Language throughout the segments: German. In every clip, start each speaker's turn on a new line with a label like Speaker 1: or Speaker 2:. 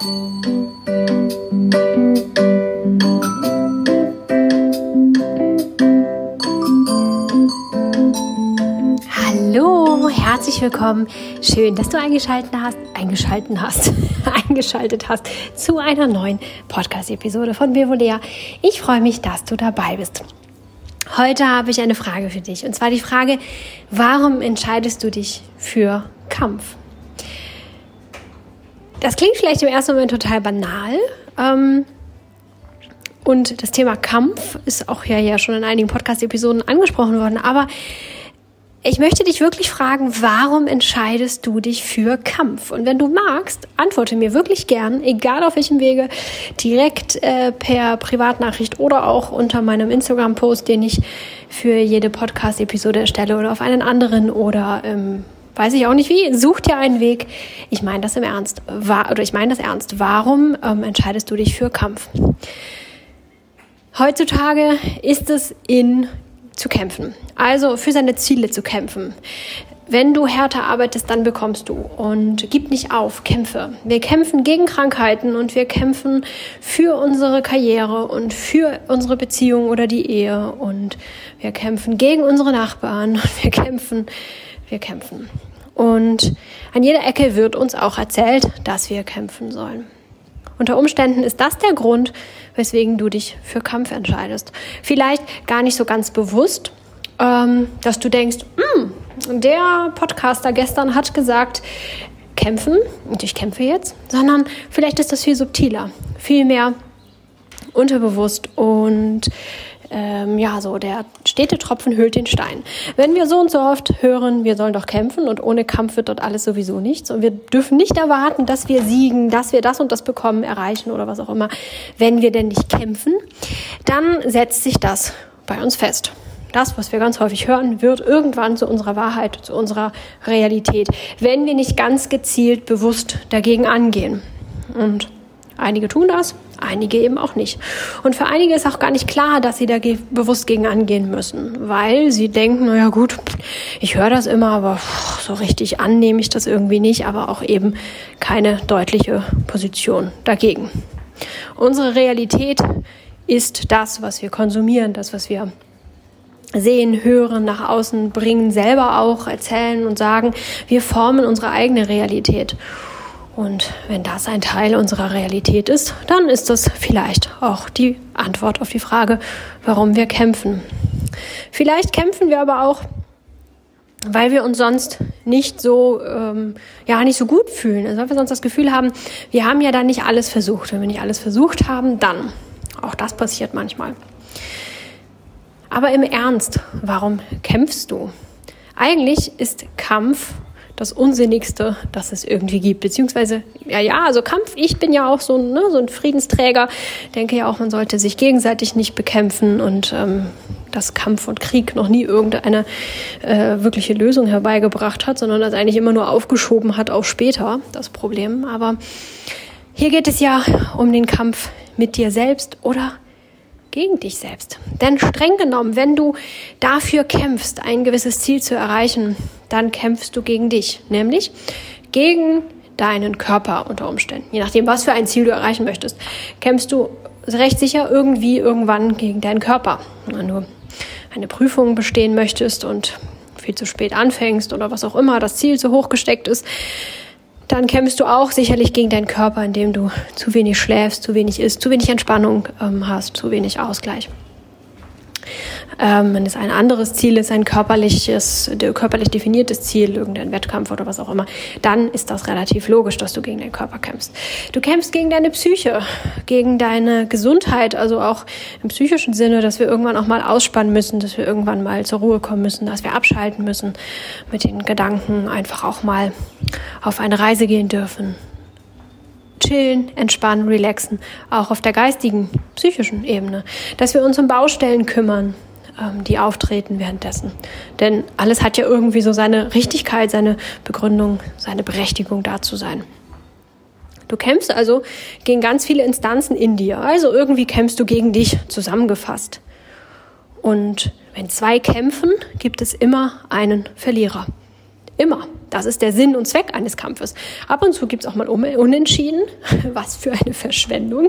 Speaker 1: Hallo, herzlich willkommen. Schön, dass du eingeschaltet hast, eingeschaltet hast, eingeschaltet hast zu einer neuen Podcast-Episode von Bevolea. Ich freue mich, dass du dabei bist. Heute habe ich eine Frage für dich und zwar die Frage, warum entscheidest du dich für Kampf? Das klingt vielleicht im ersten Moment total banal. Ähm, und das Thema Kampf ist auch ja, ja schon in einigen Podcast-Episoden angesprochen worden. Aber ich möchte dich wirklich fragen, warum entscheidest du dich für Kampf? Und wenn du magst, antworte mir wirklich gern, egal auf welchem Wege, direkt äh, per Privatnachricht oder auch unter meinem Instagram-Post, den ich für jede Podcast-Episode erstelle oder auf einen anderen oder ähm, weiß ich auch nicht wie, such dir einen Weg. Ich meine das im Ernst. War, oder ich meine das ernst. Warum ähm, entscheidest du dich für Kampf? Heutzutage ist es in zu kämpfen. Also für seine Ziele zu kämpfen. Wenn du härter arbeitest, dann bekommst du. Und gib nicht auf, kämpfe. Wir kämpfen gegen Krankheiten und wir kämpfen für unsere Karriere und für unsere Beziehung oder die Ehe. Und wir kämpfen gegen unsere Nachbarn wir kämpfen, wir kämpfen. Und an jeder Ecke wird uns auch erzählt, dass wir kämpfen sollen. Unter Umständen ist das der Grund, weswegen du dich für Kampf entscheidest. Vielleicht gar nicht so ganz bewusst, ähm, dass du denkst, hm, der Podcaster gestern hat gesagt, kämpfen und ich kämpfe jetzt, sondern vielleicht ist das viel subtiler, viel mehr unterbewusst und ähm, ja, so der stete Tropfen hüllt den Stein. Wenn wir so und so oft hören, wir sollen doch kämpfen und ohne Kampf wird dort alles sowieso nichts und wir dürfen nicht erwarten, dass wir siegen, dass wir das und das bekommen, erreichen oder was auch immer, wenn wir denn nicht kämpfen, dann setzt sich das bei uns fest. Das, was wir ganz häufig hören, wird irgendwann zu unserer Wahrheit, zu unserer Realität, wenn wir nicht ganz gezielt bewusst dagegen angehen. Und einige tun das, einige eben auch nicht. Und für einige ist auch gar nicht klar, dass sie da bewusst gegen angehen müssen, weil sie denken, naja gut, ich höre das immer, aber so richtig annehme ich das irgendwie nicht, aber auch eben keine deutliche Position dagegen. Unsere Realität ist das, was wir konsumieren, das, was wir sehen, hören, nach außen bringen, selber auch erzählen und sagen, wir formen unsere eigene Realität. Und wenn das ein Teil unserer Realität ist, dann ist das vielleicht auch die Antwort auf die Frage, warum wir kämpfen. Vielleicht kämpfen wir aber auch, weil wir uns sonst nicht so, ähm, ja, nicht so gut fühlen. Also weil wir sonst das Gefühl haben, wir haben ja dann nicht alles versucht. Wenn wir nicht alles versucht haben, dann. Auch das passiert manchmal. Aber im Ernst, warum kämpfst du? Eigentlich ist Kampf das Unsinnigste, das es irgendwie gibt. Beziehungsweise, ja, ja, also Kampf, ich bin ja auch so, ne, so ein Friedensträger, denke ja auch, man sollte sich gegenseitig nicht bekämpfen und ähm, dass Kampf und Krieg noch nie irgendeine äh, wirkliche Lösung herbeigebracht hat, sondern das eigentlich immer nur aufgeschoben hat auf später, das Problem. Aber hier geht es ja um den Kampf mit dir selbst oder gegen dich selbst. Denn streng genommen, wenn du dafür kämpfst, ein gewisses Ziel zu erreichen, dann kämpfst du gegen dich, nämlich gegen deinen Körper unter Umständen. Je nachdem, was für ein Ziel du erreichen möchtest, kämpfst du recht sicher irgendwie irgendwann gegen deinen Körper. Wenn du eine Prüfung bestehen möchtest und viel zu spät anfängst oder was auch immer, das Ziel zu hoch gesteckt ist, dann kämpfst du auch sicherlich gegen deinen Körper, indem du zu wenig schläfst, zu wenig isst, zu wenig Entspannung ähm, hast, zu wenig Ausgleich. Ähm, wenn es ein anderes Ziel ist, ein körperliches, körperlich definiertes Ziel, irgendein Wettkampf oder was auch immer, dann ist das relativ logisch, dass du gegen deinen Körper kämpfst. Du kämpfst gegen deine Psyche, gegen deine Gesundheit, also auch im psychischen Sinne, dass wir irgendwann auch mal ausspannen müssen, dass wir irgendwann mal zur Ruhe kommen müssen, dass wir abschalten müssen mit den Gedanken, einfach auch mal auf eine Reise gehen dürfen, chillen, entspannen, relaxen, auch auf der geistigen, psychischen Ebene, dass wir uns um Baustellen kümmern, ähm, die auftreten währenddessen. Denn alles hat ja irgendwie so seine Richtigkeit, seine Begründung, seine Berechtigung da zu sein. Du kämpfst also gegen ganz viele Instanzen in dir. Also irgendwie kämpfst du gegen dich zusammengefasst. Und wenn zwei kämpfen, gibt es immer einen Verlierer. Immer. Das ist der Sinn und Zweck eines Kampfes. Ab und zu gibt es auch mal Unentschieden. Was für eine Verschwendung.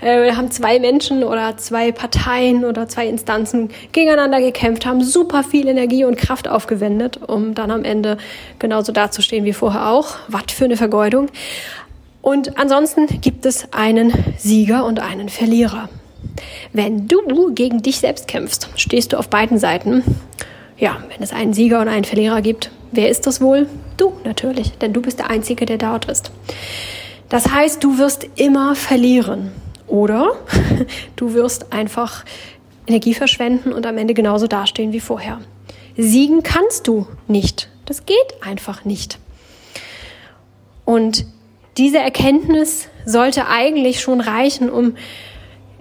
Speaker 1: Äh, wir haben zwei Menschen oder zwei Parteien oder zwei Instanzen gegeneinander gekämpft, haben super viel Energie und Kraft aufgewendet, um dann am Ende genauso dazustehen wie vorher auch. Was für eine Vergeudung. Und ansonsten gibt es einen Sieger und einen Verlierer. Wenn du gegen dich selbst kämpfst, stehst du auf beiden Seiten. Ja, wenn es einen Sieger und einen Verlierer gibt, Wer ist das wohl? Du natürlich, denn du bist der Einzige, der dort ist. Das heißt, du wirst immer verlieren. Oder du wirst einfach Energie verschwenden und am Ende genauso dastehen wie vorher. Siegen kannst du nicht. Das geht einfach nicht. Und diese Erkenntnis sollte eigentlich schon reichen, um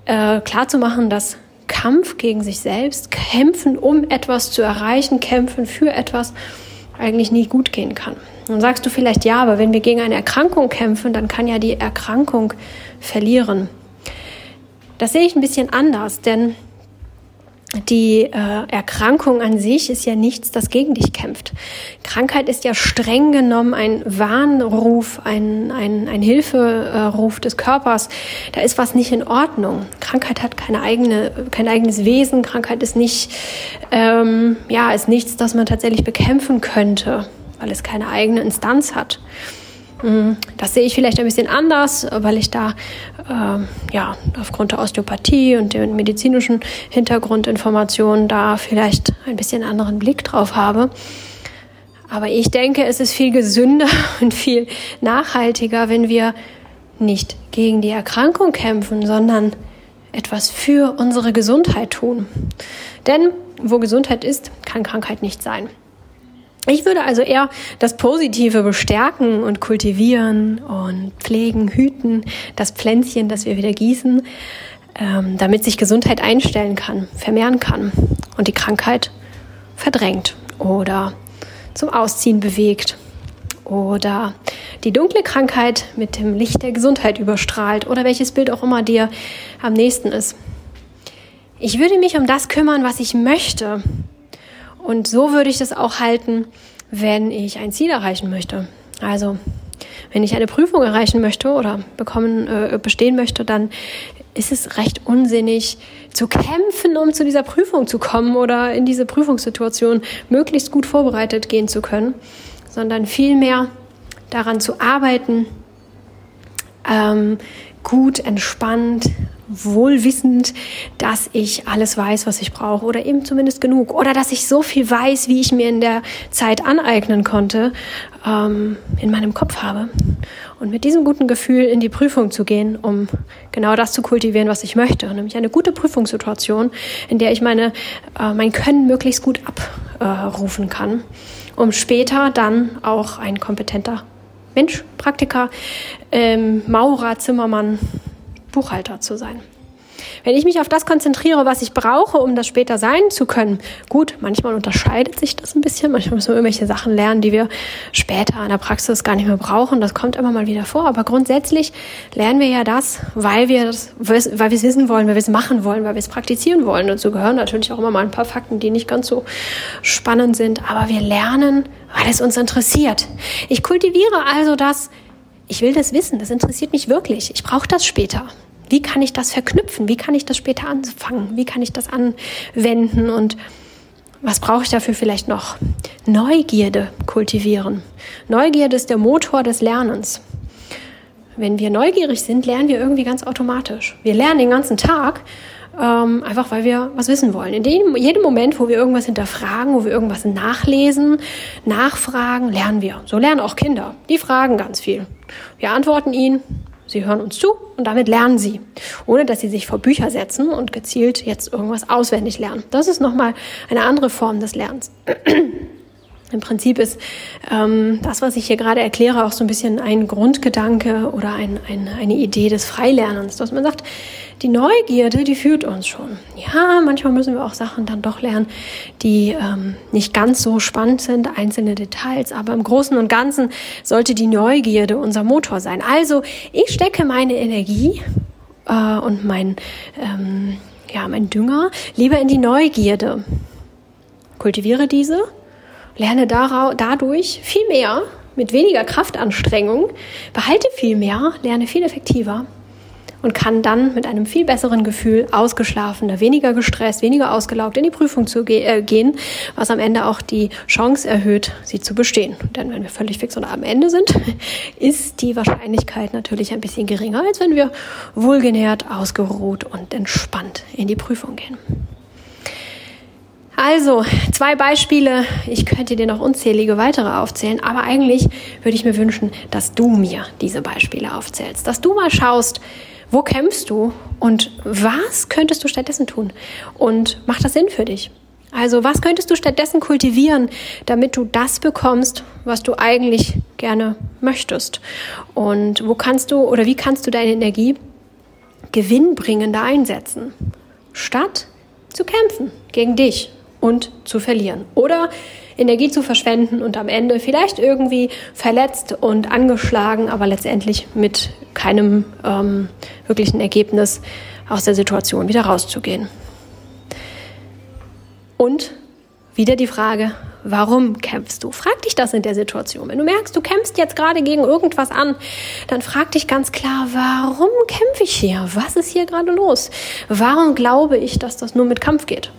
Speaker 1: äh, klarzumachen, dass Kampf gegen sich selbst, kämpfen, um etwas zu erreichen, kämpfen für etwas, eigentlich nie gut gehen kann. Dann sagst du vielleicht, ja, aber wenn wir gegen eine Erkrankung kämpfen, dann kann ja die Erkrankung verlieren. Das sehe ich ein bisschen anders, denn die äh, Erkrankung an sich ist ja nichts, das gegen dich kämpft. Krankheit ist ja streng genommen ein Warnruf, ein, ein, ein Hilferuf des Körpers. Da ist was nicht in Ordnung. Krankheit hat keine eigene, kein eigenes Wesen. Krankheit ist nicht, ähm, ja, ist nichts, das man tatsächlich bekämpfen könnte, weil es keine eigene Instanz hat. Mhm. Das sehe ich vielleicht ein bisschen anders, weil ich da äh, ja aufgrund der Osteopathie und den medizinischen Hintergrundinformationen da vielleicht ein bisschen anderen Blick drauf habe. Aber ich denke, es ist viel gesünder und viel nachhaltiger, wenn wir nicht gegen die Erkrankung kämpfen, sondern etwas für unsere Gesundheit tun. Denn wo Gesundheit ist, kann Krankheit nicht sein. Ich würde also eher das Positive bestärken und kultivieren und pflegen, hüten, das Pflänzchen, das wir wieder gießen, ähm, damit sich Gesundheit einstellen kann, vermehren kann und die Krankheit verdrängt oder zum Ausziehen bewegt oder die dunkle Krankheit mit dem Licht der Gesundheit überstrahlt oder welches Bild auch immer dir am nächsten ist. Ich würde mich um das kümmern, was ich möchte und so würde ich das auch halten, wenn ich ein Ziel erreichen möchte. Also, wenn ich eine Prüfung erreichen möchte oder bekommen, äh, bestehen möchte, dann ist es recht unsinnig zu kämpfen, um zu dieser Prüfung zu kommen oder in diese Prüfungssituation möglichst gut vorbereitet gehen zu können, sondern vielmehr daran zu arbeiten, ähm, gut, entspannt, wohlwissend, dass ich alles weiß, was ich brauche oder eben zumindest genug oder dass ich so viel weiß, wie ich mir in der Zeit aneignen konnte, ähm, in meinem Kopf habe. Und mit diesem guten Gefühl in die Prüfung zu gehen, um genau das zu kultivieren, was ich möchte, nämlich eine gute Prüfungssituation, in der ich meine, äh, mein Können möglichst gut abrufen äh, kann, um später dann auch ein kompetenter Mensch, Praktiker, ähm, Maurer, Zimmermann, Buchhalter zu sein. Wenn ich mich auf das konzentriere, was ich brauche, um das später sein zu können, gut, manchmal unterscheidet sich das ein bisschen, manchmal müssen wir irgendwelche Sachen lernen, die wir später in der Praxis gar nicht mehr brauchen. Das kommt immer mal wieder vor. Aber grundsätzlich lernen wir ja das, weil wir es weil wissen wollen, weil wir es machen wollen, weil wir es praktizieren wollen. Dazu gehören natürlich auch immer mal ein paar Fakten, die nicht ganz so spannend sind. Aber wir lernen, weil es uns interessiert. Ich kultiviere also das, ich will das wissen, das interessiert mich wirklich. Ich brauche das später. Wie kann ich das verknüpfen? Wie kann ich das später anfangen? Wie kann ich das anwenden? Und was brauche ich dafür vielleicht noch? Neugierde kultivieren. Neugierde ist der Motor des Lernens. Wenn wir neugierig sind, lernen wir irgendwie ganz automatisch. Wir lernen den ganzen Tag, ähm, einfach weil wir was wissen wollen. In dem, jedem Moment, wo wir irgendwas hinterfragen, wo wir irgendwas nachlesen, nachfragen, lernen wir. So lernen auch Kinder. Die fragen ganz viel. Wir antworten ihnen, Sie hören uns zu und damit lernen Sie, ohne dass Sie sich vor Bücher setzen und gezielt jetzt irgendwas auswendig lernen. Das ist nochmal eine andere Form des Lernens. Im Prinzip ist ähm, das, was ich hier gerade erkläre, auch so ein bisschen ein Grundgedanke oder ein, ein, eine Idee des Freilernens, dass man sagt, die Neugierde, die führt uns schon. Ja, manchmal müssen wir auch Sachen dann doch lernen, die ähm, nicht ganz so spannend sind, einzelne Details, aber im Großen und Ganzen sollte die Neugierde unser Motor sein. Also ich stecke meine Energie äh, und mein, ähm, ja, mein Dünger lieber in die Neugierde. Kultiviere diese lerne dadurch viel mehr mit weniger Kraftanstrengung, behalte viel mehr, lerne viel effektiver und kann dann mit einem viel besseren Gefühl ausgeschlafener, weniger gestresst, weniger ausgelaugt in die Prüfung zu ge äh, gehen, was am Ende auch die Chance erhöht, sie zu bestehen. Denn wenn wir völlig fix oder am Ende sind, ist die Wahrscheinlichkeit natürlich ein bisschen geringer, als wenn wir wohlgenährt, ausgeruht und entspannt in die Prüfung gehen. Also, zwei Beispiele. Ich könnte dir noch unzählige weitere aufzählen, aber eigentlich würde ich mir wünschen, dass du mir diese Beispiele aufzählst, dass du mal schaust, wo kämpfst du und was könntest du stattdessen tun? Und macht das Sinn für dich? Also was könntest du stattdessen kultivieren, damit du das bekommst, was du eigentlich gerne möchtest? Und wo kannst du oder wie kannst du deine Energie gewinnbringender einsetzen, statt zu kämpfen gegen dich und zu verlieren? Oder Energie zu verschwenden und am Ende vielleicht irgendwie verletzt und angeschlagen, aber letztendlich mit keinem ähm, wirklichen Ergebnis aus der Situation wieder rauszugehen. Und wieder die Frage, warum kämpfst du? Frag dich das in der Situation. Wenn du merkst, du kämpfst jetzt gerade gegen irgendwas an, dann frag dich ganz klar, warum kämpfe ich hier? Was ist hier gerade los? Warum glaube ich, dass das nur mit Kampf geht?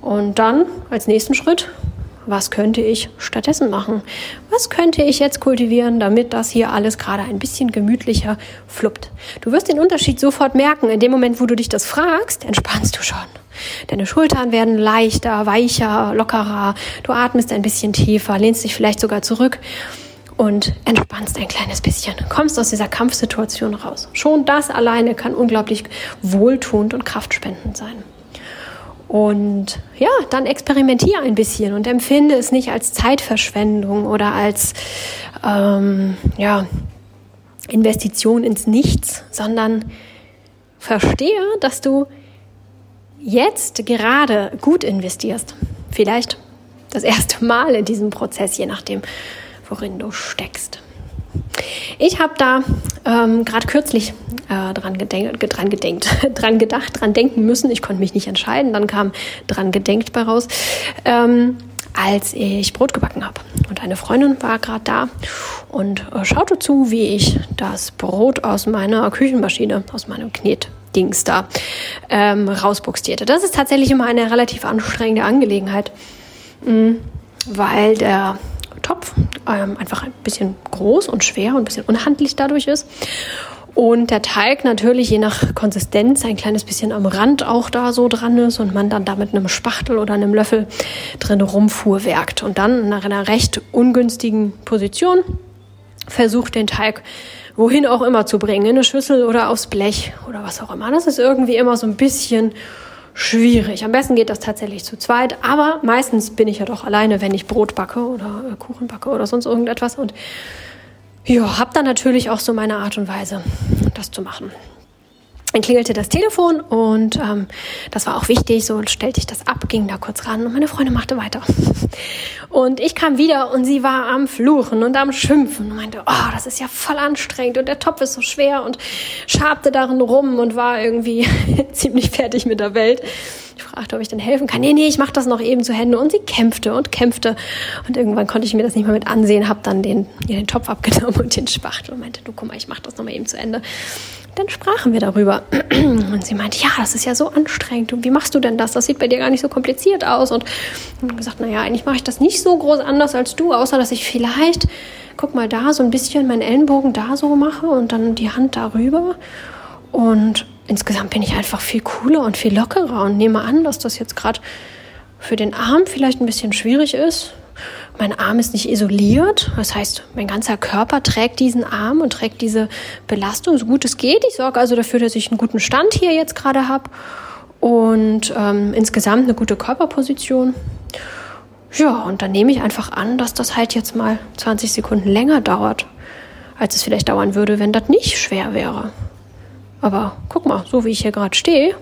Speaker 1: Und dann als nächsten Schritt, was könnte ich stattdessen machen? Was könnte ich jetzt kultivieren, damit das hier alles gerade ein bisschen gemütlicher fluppt? Du wirst den Unterschied sofort merken. In dem Moment, wo du dich das fragst, entspannst du schon. Deine Schultern werden leichter, weicher, lockerer. Du atmest ein bisschen tiefer, lehnst dich vielleicht sogar zurück und entspannst ein kleines bisschen. Kommst aus dieser Kampfsituation raus. Schon das alleine kann unglaublich wohltuend und kraftspendend sein. Und ja, dann experimentiere ein bisschen und empfinde es nicht als Zeitverschwendung oder als ähm, ja, Investition ins Nichts, sondern verstehe, dass du jetzt gerade gut investierst. Vielleicht das erste Mal in diesem Prozess, je nachdem, worin du steckst. Ich habe da ähm, gerade kürzlich äh, dran, dran gedenkt, dran gedacht, dran denken müssen. Ich konnte mich nicht entscheiden. Dann kam dran gedenkt bei raus, ähm, als ich Brot gebacken habe. Und eine Freundin war gerade da und äh, schaute zu, wie ich das Brot aus meiner Küchenmaschine, aus meinem Knetdings da ähm, rausbuxtierte. Das ist tatsächlich immer eine relativ anstrengende Angelegenheit, mh, mm, weil der Topf ähm, einfach ein bisschen groß und schwer und ein bisschen unhandlich dadurch ist. Und der Teig natürlich je nach Konsistenz ein kleines bisschen am Rand auch da so dran ist und man dann da mit einem Spachtel oder einem Löffel drin rumfuhrwerkt und dann nach einer recht ungünstigen Position versucht den Teig wohin auch immer zu bringen, in eine Schüssel oder aufs Blech oder was auch immer. Das ist irgendwie immer so ein bisschen schwierig. Am besten geht das tatsächlich zu zweit, aber meistens bin ich ja doch alleine, wenn ich Brot backe oder äh, Kuchen backe oder sonst irgendetwas und ja, habe dann natürlich auch so meine Art und Weise, das zu machen. Dann klingelte das Telefon und ähm, das war auch wichtig. So stellte ich das ab, ging da kurz ran und meine Freundin machte weiter. Und ich kam wieder und sie war am Fluchen und am Schimpfen und meinte, oh, das ist ja voll anstrengend und der Topf ist so schwer und schabte darin rum und war irgendwie ziemlich fertig mit der Welt. Ich fragte, ob ich denn helfen kann. Nee, nee, ich mache das noch eben zu Hände. Und sie kämpfte und kämpfte. Und irgendwann konnte ich mir das nicht mehr mit ansehen, habe dann den, den Topf abgenommen und den Spachtel und meinte, du guck mal, ich mache das noch mal eben zu Ende dann sprachen wir darüber. Und sie meinte, ja, das ist ja so anstrengend. Und wie machst du denn das? Das sieht bei dir gar nicht so kompliziert aus. Und ich gesagt, naja, eigentlich mache ich das nicht so groß anders als du, außer dass ich vielleicht, guck mal da, so ein bisschen meinen Ellenbogen da so mache und dann die Hand darüber. Und insgesamt bin ich einfach viel cooler und viel lockerer und nehme an, dass das jetzt gerade für den Arm vielleicht ein bisschen schwierig ist, mein Arm ist nicht isoliert. Das heißt, mein ganzer Körper trägt diesen Arm und trägt diese Belastung so gut es geht. Ich sorge also dafür, dass ich einen guten Stand hier jetzt gerade habe und ähm, insgesamt eine gute Körperposition. Ja, und dann nehme ich einfach an, dass das halt jetzt mal 20 Sekunden länger dauert, als es vielleicht dauern würde, wenn das nicht schwer wäre. Aber guck mal, so wie ich hier gerade stehe,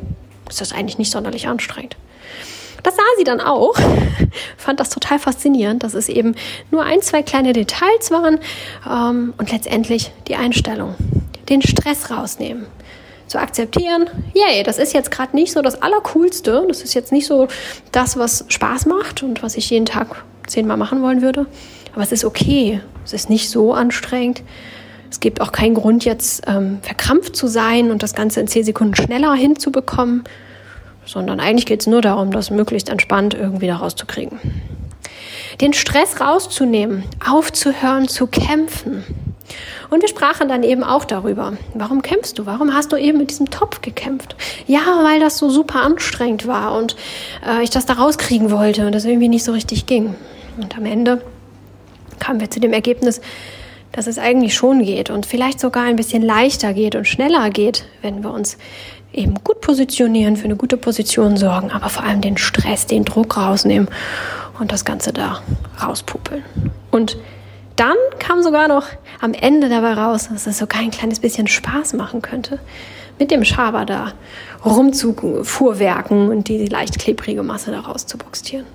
Speaker 1: ist das eigentlich nicht sonderlich anstrengend. Das sah sie dann auch, fand das total faszinierend, dass es eben nur ein, zwei kleine Details waren ähm, und letztendlich die Einstellung, den Stress rausnehmen zu akzeptieren, yay, das ist jetzt gerade nicht so das Allercoolste, das ist jetzt nicht so das, was Spaß macht und was ich jeden Tag zehnmal machen wollen würde. Aber es ist okay. Es ist nicht so anstrengend. Es gibt auch keinen Grund, jetzt ähm, verkrampft zu sein und das Ganze in zehn Sekunden schneller hinzubekommen, sondern eigentlich geht es nur darum, das möglichst entspannt irgendwie da rauszukriegen. Den Stress rauszunehmen, aufzuhören zu kämpfen. Und wir sprachen dann eben auch darüber. Warum kämpfst du? Warum hast du eben mit diesem Topf gekämpft? Ja, weil das so super anstrengend war und äh, ich das da rauskriegen wollte und das irgendwie nicht so richtig ging. Und am Ende kamen wir zu dem Ergebnis, dass es eigentlich schon geht und vielleicht sogar ein bisschen leichter geht und schneller geht, wenn wir uns eben gut positionieren, für eine gute Position sorgen, aber vor allem den Stress, den Druck rausnehmen und das Ganze da rauspupeln. Und dann kam sogar noch am Ende dabei raus, dass es sogar ein kleines bisschen Spaß machen könnte, mit dem Schaber da rumzufuhrwerken und die leicht klebrige Masse da rauszubuxtieren.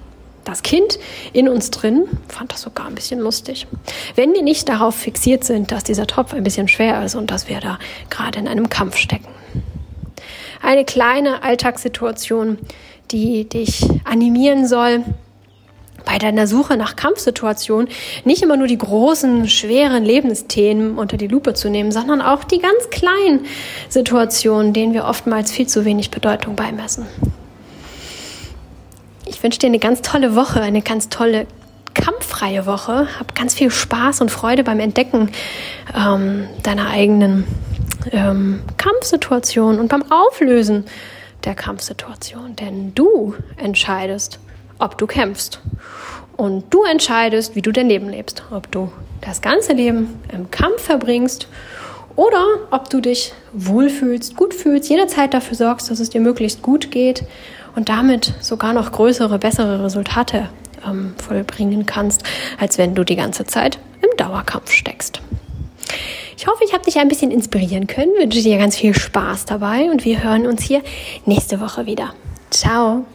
Speaker 1: Das Kind in uns drin fand das sogar ein bisschen lustig. Wenn wir nicht darauf fixiert sind, dass dieser Topf ein bisschen schwer ist und dass wir da gerade in einem Kampf stecken. Eine kleine Alltagssituation, die dich animieren soll, bei deiner Suche nach Kampfsituationen nicht immer nur die großen, schweren Lebensthemen unter die Lupe zu nehmen, sondern auch die ganz kleinen Situationen, denen wir oftmals viel zu wenig Bedeutung beimessen. Ich wünsche dir eine ganz tolle Woche, eine ganz tolle kampffreie Woche. Hab ganz viel Spaß und Freude beim Entdecken ähm, deiner eigenen ähm, Kampfsituation und beim Auflösen der Kampfsituation. Denn du entscheidest, ob du kämpfst. Und du entscheidest, wie du dein Leben lebst. Ob du das ganze Leben im Kampf verbringst oder ob du dich wohlfühlst, gut fühlst, jederzeit dafür sorgst, dass es dir möglichst gut geht und damit sogar noch größere, bessere Resultate ähm, vollbringen kannst, als wenn du die ganze Zeit im Dauerkampf steckst. Ich hoffe, ich habe dich ein bisschen inspirieren können, wünsche dir ganz viel Spaß dabei und wir hören uns hier nächste Woche wieder. Ciao!